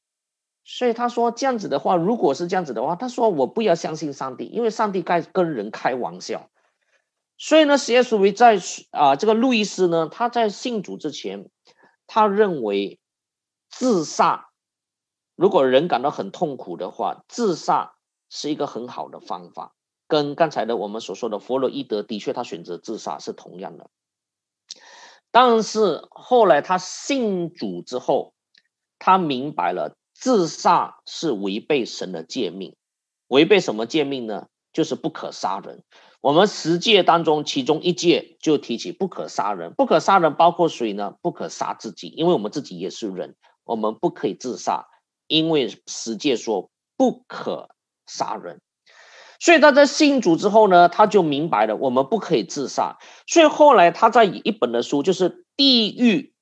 所以他说这样子的话，如果是这样子的话，他说我不要相信上帝，因为上帝该跟人开玩笑。所以呢，C.S. 维在啊，这个路易斯呢，他在信主之前，他认为自杀，如果人感到很痛苦的话，自杀是一个很好的方法。跟刚才的我们所说的弗洛伊德，的确他选择自杀是同样的。但是后来他信主之后，他明白了自杀是违背神的诫命，违背什么诫命呢？就是不可杀人。我们十戒当中，其中一戒就提起不可杀人。不可杀人包括谁呢？不可杀自己，因为我们自己也是人，我们不可以自杀，因为十戒说不可杀人。所以他在信主之后呢，他就明白了我们不可以自杀。所以后来他在一本的书，就是《地狱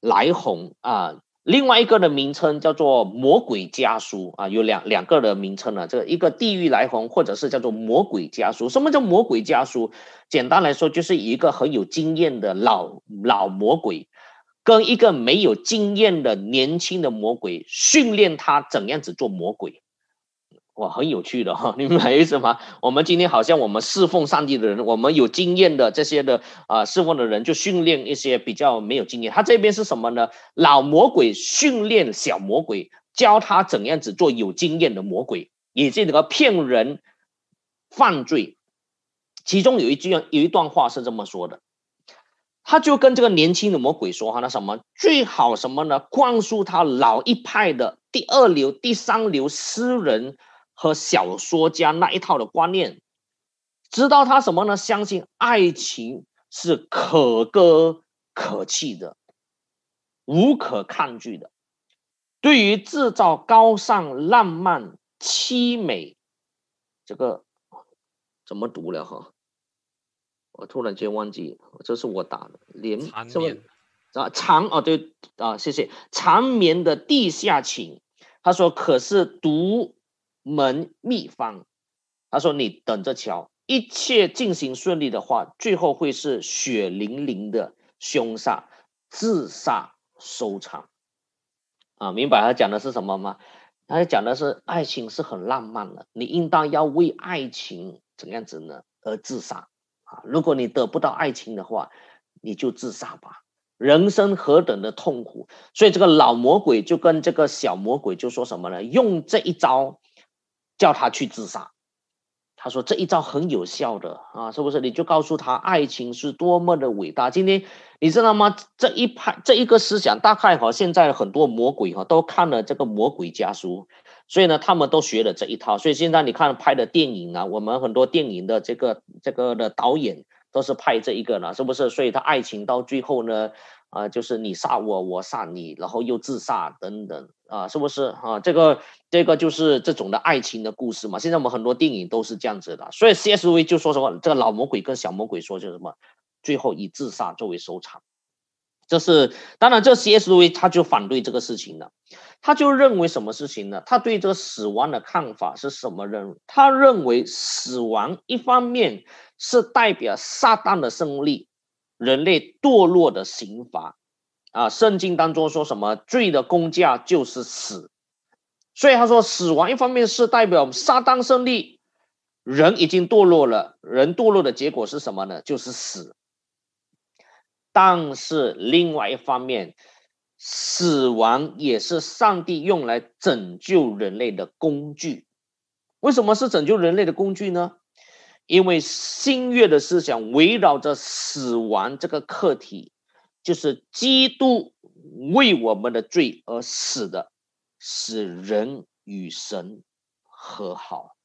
来鸿》啊。另外一个的名称叫做《魔鬼家书》啊，有两两个的名称呢。这一个地狱来鸿，或者是叫做《魔鬼家书》。什么叫魔鬼家书？简单来说，就是一个很有经验的老老魔鬼，跟一个没有经验的年轻的魔鬼训练他怎样子做魔鬼。哇，很有趣的哈，你们意思吗？我们今天好像我们侍奉上帝的人，我们有经验的这些的啊侍奉的人，就训练一些比较没有经验。他这边是什么呢？老魔鬼训练小魔鬼，教他怎样子做有经验的魔鬼，也是这个骗人犯罪。其中有一句有一段话是这么说的，他就跟这个年轻的魔鬼说哈，那什么最好什么呢？灌输他老一派的第二流、第三流诗人。和小说家那一套的观念，知道他什么呢？相信爱情是可歌可泣的，无可抗拒的。对于制造高尚、浪漫、凄美，这个怎么读了哈？我突然间忘记，这是我打的连什么啊？长哦，对啊，谢谢缠绵的地下情。他说：“可是读。”门秘方，他说：“你等着瞧，一切进行顺利的话，最后会是血淋淋的凶杀、自杀收场。”啊，明白他讲的是什么吗？他讲的是爱情是很浪漫的，你应当要为爱情怎样子呢而自杀啊！如果你得不到爱情的话，你就自杀吧。人生何等的痛苦，所以这个老魔鬼就跟这个小魔鬼就说什么呢？用这一招。叫他去自杀，他说这一招很有效的啊，是不是？你就告诉他爱情是多么的伟大。今天你知道吗？这一派这一个思想，大概哈现在很多魔鬼哈都看了这个魔鬼家书，所以呢他们都学了这一套。所以现在你看拍的电影啊，我们很多电影的这个这个的导演都是拍这一个呢，是不是？所以他爱情到最后呢？啊，就是你杀我，我杀你，然后又自杀等等啊，是不是啊？这个这个就是这种的爱情的故事嘛。现在我们很多电影都是这样子的，所以 C.S.V 就说什么，这个老魔鬼跟小魔鬼说就是什么，最后以自杀作为收场。这是当然，这 C.S.V 他就反对这个事情了，他就认为什么事情呢？他对这个死亡的看法是什么？认他认为死亡一方面是代表撒旦的胜利。人类堕落的刑罚，啊，圣经当中说什么罪的工价就是死，所以他说，死亡一方面是代表撒旦胜利，人已经堕落了，人堕落的结果是什么呢？就是死。但是另外一方面，死亡也是上帝用来拯救人类的工具。为什么是拯救人类的工具呢？因为新约的思想围绕着死亡这个课题，就是基督为我们的罪而死的，使人与神和好。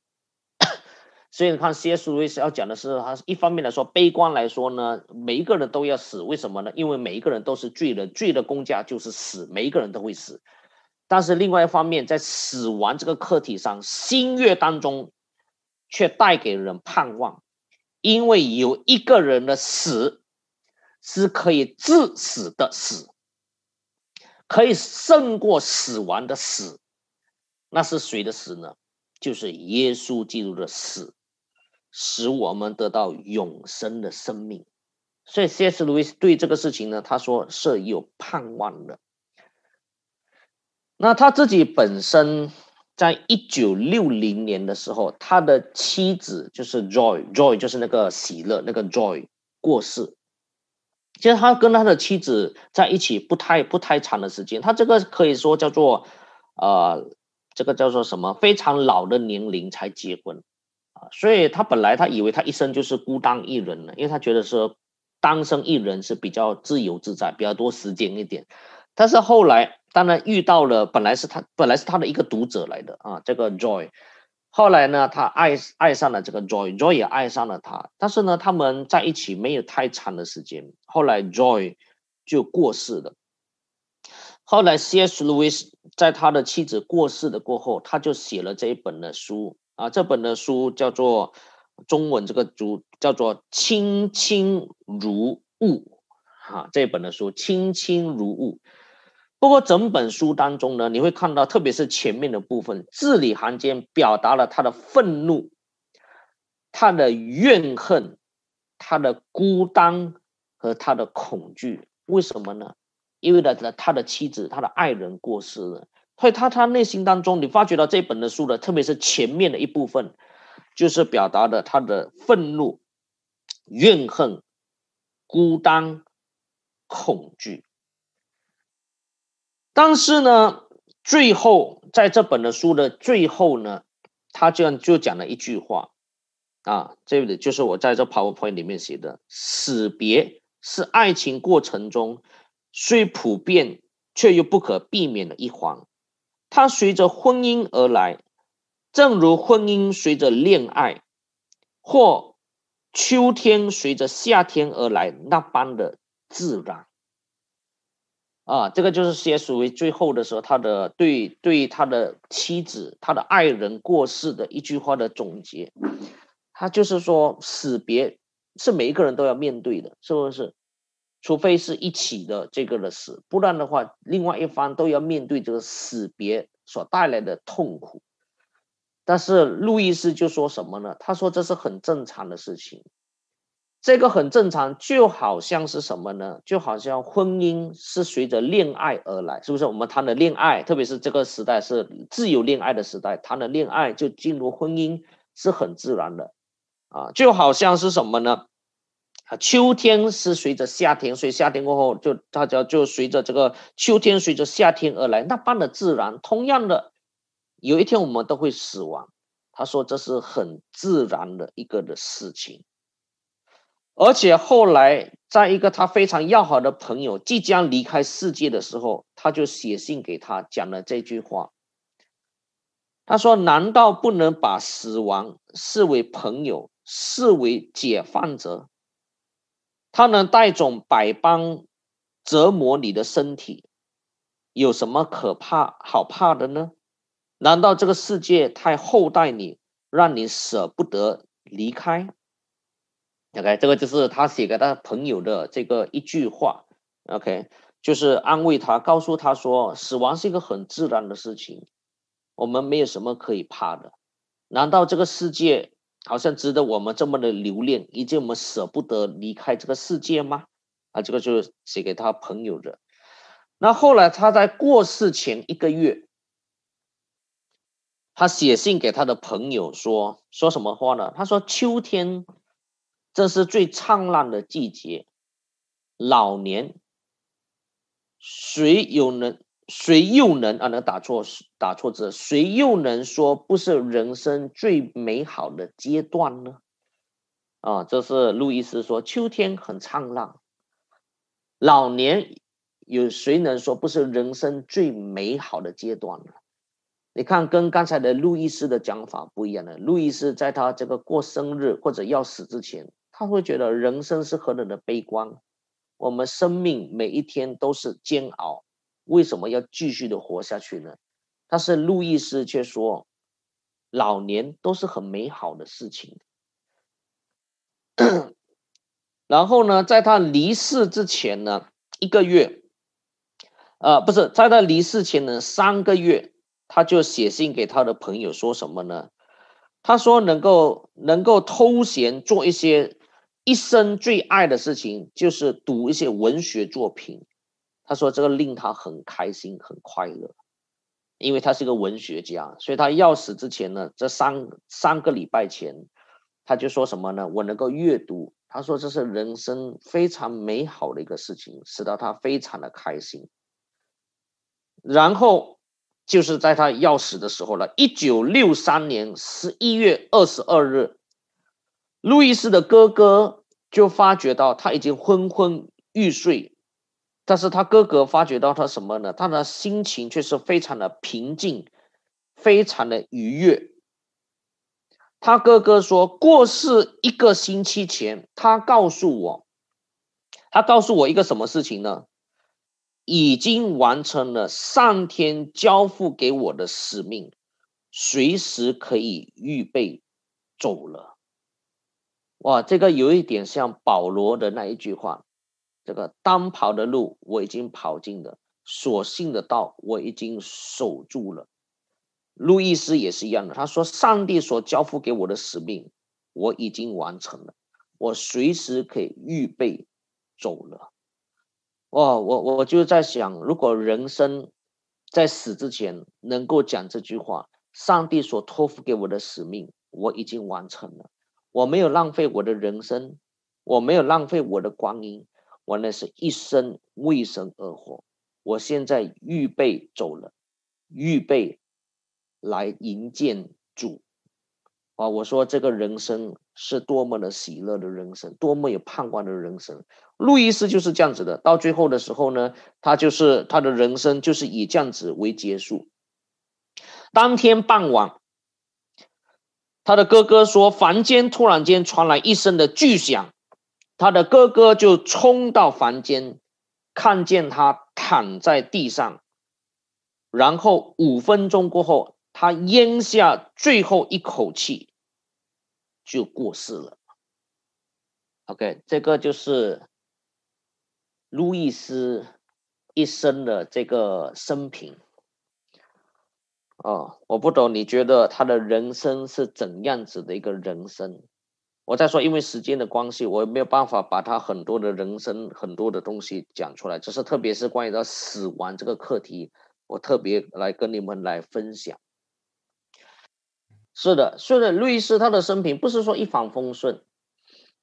所以你看，C.S. 路易斯要讲的是，他一方面来说，悲观来说呢，每一个人都要死，为什么呢？因为每一个人都是罪人，罪的公价就是死，每一个人都会死。但是另外一方面，在死亡这个课题上，新月当中却带给人盼望，因为有一个人的死是可以致死的死，可以胜过死亡的死。那是谁的死呢？就是耶稣基督的死。使我们得到永生的生命，所以 C.S. 路易斯对这个事情呢，他说是有盼望的。那他自己本身在一九六零年的时候，他的妻子就是 Joy，Joy 就是那个喜乐那个 Joy 过世。其实他跟他的妻子在一起不太不太长的时间，他这个可以说叫做呃，这个叫做什么？非常老的年龄才结婚啊。所以他本来他以为他一生就是孤单一人了，因为他觉得说单身一人是比较自由自在，比较多时间一点。但是后来当然遇到了，本来是他本来是他的一个读者来的啊，这个 Joy。后来呢，他爱爱上了这个 Joy，Joy 也爱上了他。但是呢，他们在一起没有太长的时间，后来 Joy 就过世了。后来 C.S. Lewis 在他的妻子过世的过后，他就写了这一本的书。啊，这本的书叫做中文这个主叫做“卿卿如雾”，哈，这本的书“卿卿如雾”。不过整本书当中呢，你会看到，特别是前面的部分，字里行间表达了他的愤怒、他的怨恨、他的孤单和他的恐惧。为什么呢？因为呢，他的妻子、他的爱人过世了。所以他他内心当中，你发觉到这本的书的，特别是前面的一部分，就是表达的他的愤怒、怨恨、孤单、恐惧。但是呢，最后在这本的书的最后呢，他这样就讲了一句话啊，这里就是我在这 PowerPoint 里面写的：死别是爱情过程中虽普遍却又不可避免的一环。它随着婚姻而来，正如婚姻随着恋爱，或秋天随着夏天而来那般的自然。啊，这个就是写属于最后的时候，他的对对他的妻子、他的爱人过世的一句话的总结。他就是说，死别是每一个人都要面对的，是不是？除非是一起的这个的死，不然的话，另外一方都要面对这个死别所带来的痛苦。但是路易斯就说什么呢？他说这是很正常的事情，这个很正常，就好像是什么呢？就好像婚姻是随着恋爱而来，是不是？我们谈的恋爱，特别是这个时代是自由恋爱的时代，谈的恋爱就进入婚姻是很自然的，啊，就好像是什么呢？啊秋天是随着夏天，所以夏天过后就大家就随着这个秋天随着夏天而来，那般的自然。同样的，有一天我们都会死亡。他说这是很自然的一个的事情。而且后来，在一个他非常要好的朋友即将离开世界的时候，他就写信给他讲了这句话。他说：“难道不能把死亡视为朋友，视为解放者？”他能带种百般折磨你的身体，有什么可怕好怕的呢？难道这个世界太厚待你，让你舍不得离开？OK，这个就是他写给他朋友的这个一句话。OK，就是安慰他，告诉他说，死亡是一个很自然的事情，我们没有什么可以怕的。难道这个世界？好像值得我们这么的留恋，以及我们舍不得离开这个世界吗？啊，这个就是写给他朋友的。那后来他在过世前一个月，他写信给他的朋友说说什么话呢？他说：“秋天，这是最灿烂的季节。老年，谁又能谁又能啊？能打错打错字？谁又能说不是人生最美好的阶段呢？啊，这是路易斯说，秋天很灿烂。老年，有谁能说不是人生最美好的阶段呢？”你看，跟刚才的路易斯的讲法不一样的。路易斯在他这个过生日或者要死之前，他会觉得人生是何等的悲观，我们生命每一天都是煎熬，为什么要继续的活下去呢？但是路易斯却说，老年都是很美好的事情。然后呢，在他离世之前呢，一个月，呃，不是在他离世前呢，三个月。他就写信给他的朋友说什么呢？他说能够能够偷闲做一些一生最爱的事情，就是读一些文学作品。他说这个令他很开心很快乐，因为他是一个文学家，所以他要死之前呢，这三三个礼拜前，他就说什么呢？我能够阅读，他说这是人生非常美好的一个事情，使得他非常的开心。然后。就是在他要死的时候了。一九六三年十一月二十二日，路易斯的哥哥就发觉到他已经昏昏欲睡，但是他哥哥发觉到他什么呢？他的心情却是非常的平静，非常的愉悦。他哥哥说，过世一个星期前，他告诉我，他告诉我一个什么事情呢？已经完成了上天交付给我的使命，随时可以预备走了。哇，这个有一点像保罗的那一句话：“这个当跑的路我已经跑尽了，所信的道我已经守住了。”路易斯也是一样的，他说：“上帝所交付给我的使命我已经完成了，我随时可以预备走了。”哇，我我就在想，如果人生在死之前能够讲这句话，上帝所托付给我的使命，我已经完成了，我没有浪费我的人生，我没有浪费我的光阴，我那是一生为神而活，我现在预备走了，预备来迎接主。啊，我说这个人生是多么的喜乐的人生，多么有盼望的人生。路易斯就是这样子的，到最后的时候呢，他就是他的人生就是以这样子为结束。当天傍晚，他的哥哥说，房间突然间传来一声的巨响，他的哥哥就冲到房间，看见他躺在地上，然后五分钟过后，他咽下最后一口气。就过世了。OK，这个就是路易斯一生的这个生平。哦，我不懂，你觉得他的人生是怎样子的一个人生？我再说，因为时间的关系，我没有办法把他很多的人生很多的东西讲出来。只是特别是关于到死亡这个课题，我特别来跟你们来分享。是的，是的，路易斯他的生平不是说一帆风顺，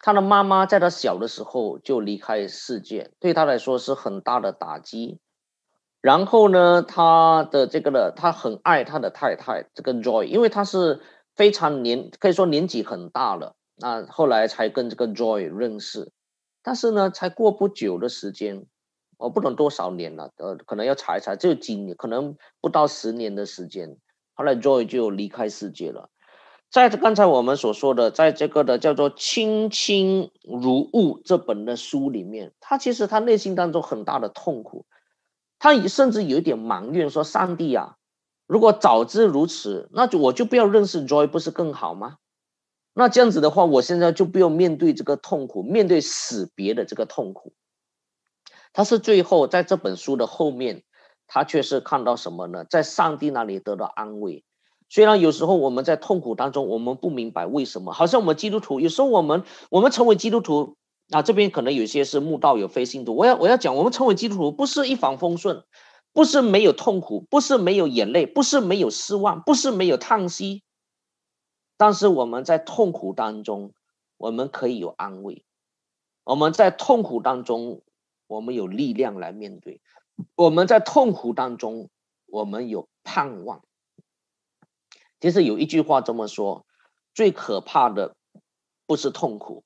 他的妈妈在他小的时候就离开世界，对他来说是很大的打击。然后呢，他的这个呢，他很爱他的太太这个 Joy，因为他是非常年可以说年纪很大了，那后来才跟这个 Joy 认识，但是呢，才过不久的时间，我不懂多少年了，呃，可能要查一查，就几年，可能不到十年的时间。后来，Joy 就离开世界了。在刚才我们所说的，在这个的叫做《卿卿如晤》这本的书里面，他其实他内心当中很大的痛苦，他甚至有一点埋怨说：“上帝啊，如果早知如此，那就我就不要认识 Joy，不是更好吗？那这样子的话，我现在就不用面对这个痛苦，面对死别的这个痛苦。”他是最后在这本书的后面。他却是看到什么呢？在上帝那里得到安慰。虽然有时候我们在痛苦当中，我们不明白为什么。好像我们基督徒，有时候我们我们成为基督徒啊，这边可能有些是慕道有非信徒。我要我要讲，我们成为基督徒不是一帆风顺。不是没有痛苦，不是没有眼泪，不是没有失望，不是没有叹息。但是我们在痛苦当中，我们可以有安慰；我们在痛苦当中，我们有力量来面对；我们在痛苦当中，我们有盼望。其实有一句话这么说：最可怕的不是痛苦，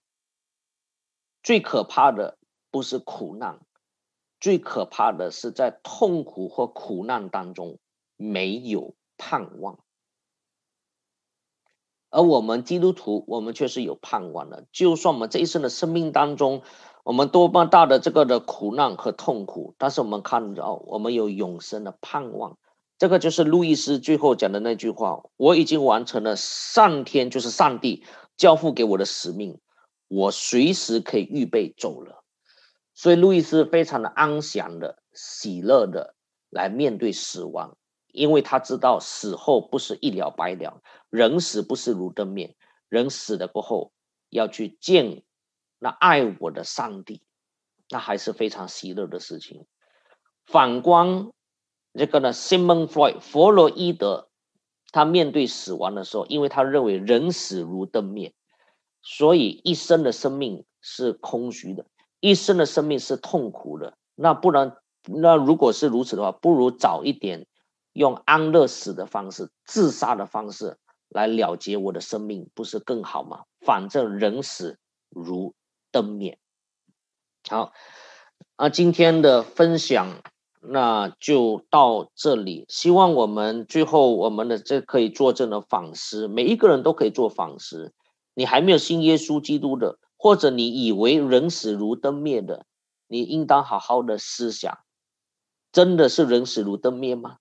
最可怕的不是苦难，最可怕的是在痛苦或苦难当中没有盼望。而我们基督徒，我们却是有盼望的。就算我们这一生的生命当中，我们多么大的这个的苦难和痛苦，但是我们看到我们有永生的盼望。这个就是路易斯最后讲的那句话：“我已经完成了上天就是上帝交付给我的使命，我随时可以预备走了。”所以路易斯非常的安详的、喜乐的来面对死亡。因为他知道死后不是一了百了，人死不是如灯灭，人死了过后要去见那爱我的上帝，那还是非常喜乐的事情。反观这个呢，Simon Freud 弗洛伊德，他面对死亡的时候，因为他认为人死如灯灭，所以一生的生命是空虚的，一生的生命是痛苦的。那不然，那如果是如此的话，不如早一点。用安乐死的方式、自杀的方式来了结我的生命，不是更好吗？反正人死如灯灭。好，那今天的分享那就到这里。希望我们最后我们的这可以做这的反思，每一个人都可以做反思。你还没有信耶稣基督的，或者你以为人死如灯灭的，你应当好好的思想：真的是人死如灯灭吗？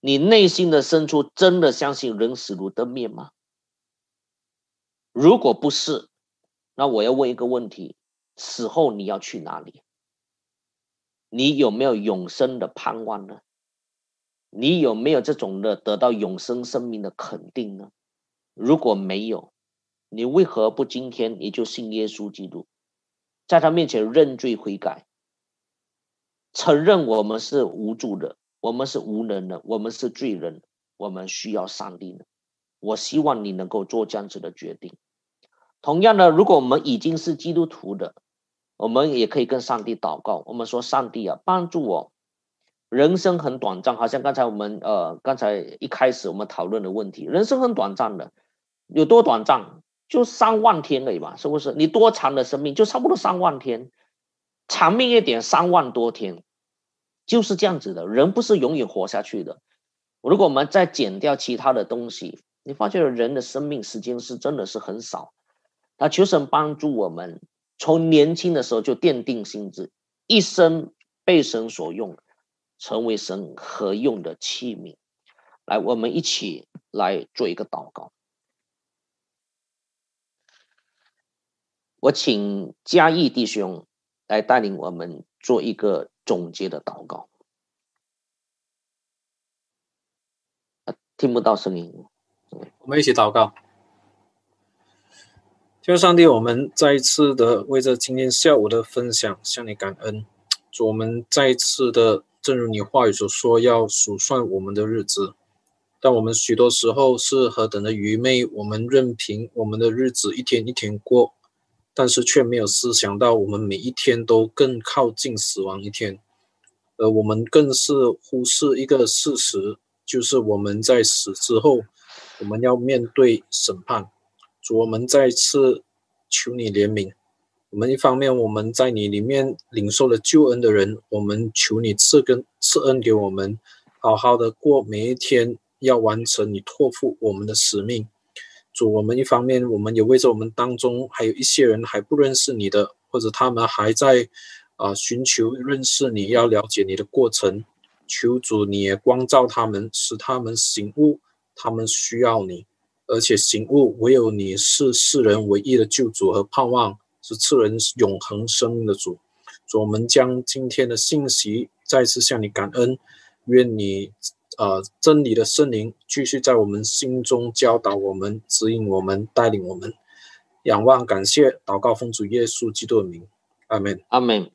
你内心的深处真的相信人死如灯灭吗？如果不是，那我要问一个问题：死后你要去哪里？你有没有永生的盼望呢？你有没有这种的得到永生生命的肯定呢？如果没有，你为何不今天你就信耶稣基督，在他面前认罪悔改，承认我们是无助的？我们是无能的，我们是罪人，我们需要上帝的。我希望你能够做这样子的决定。同样的，如果我们已经是基督徒的，我们也可以跟上帝祷告。我们说：“上帝啊，帮助我。人生很短暂，好像刚才我们呃，刚才一开始我们讨论的问题，人生很短暂的，有多短暂？就三万天而已吧，是不是？你多长的生命，就差不多三万天，长命一点，三万多天。”就是这样子的，人不是永远活下去的。如果我们再减掉其他的东西，你发现人的生命时间是真的是很少。那求神帮助我们，从年轻的时候就奠定心智，一生被神所用，成为神合用的器皿。来，我们一起来做一个祷告。我请嘉义弟兄来带领我们做一个。总结的祷告，听不到声音。我们一起祷告，求上帝，我们再一次的为着今天下午的分享向你感恩。主，我们再一次的，正如你话语所说，要数算我们的日子，但我们许多时候是何等的愚昧，我们任凭我们的日子一天一天过。但是却没有思想到，我们每一天都更靠近死亡一天，而我们更是忽视一个事实，就是我们在死之后，我们要面对审判。主，我们再次求你怜悯。我们一方面我们在你里面领受了救恩的人，我们求你赐根赐恩给我们，好好的过每一天，要完成你托付我们的使命。主，我们一方面，我们也为着我们当中还有一些人还不认识你的，或者他们还在啊寻求认识你要了解你的过程，求主你也光照他们，使他们醒悟，他们需要你，而且醒悟唯有你是世人唯一的救主和盼望，是赐人永恒生命的主。主，我们将今天的信息再次向你感恩，愿你。呃，真理的圣灵继续在我们心中教导我们、指引我们、带领我们。仰望、感谢、祷告，奉主耶稣基督的名，阿门，阿门。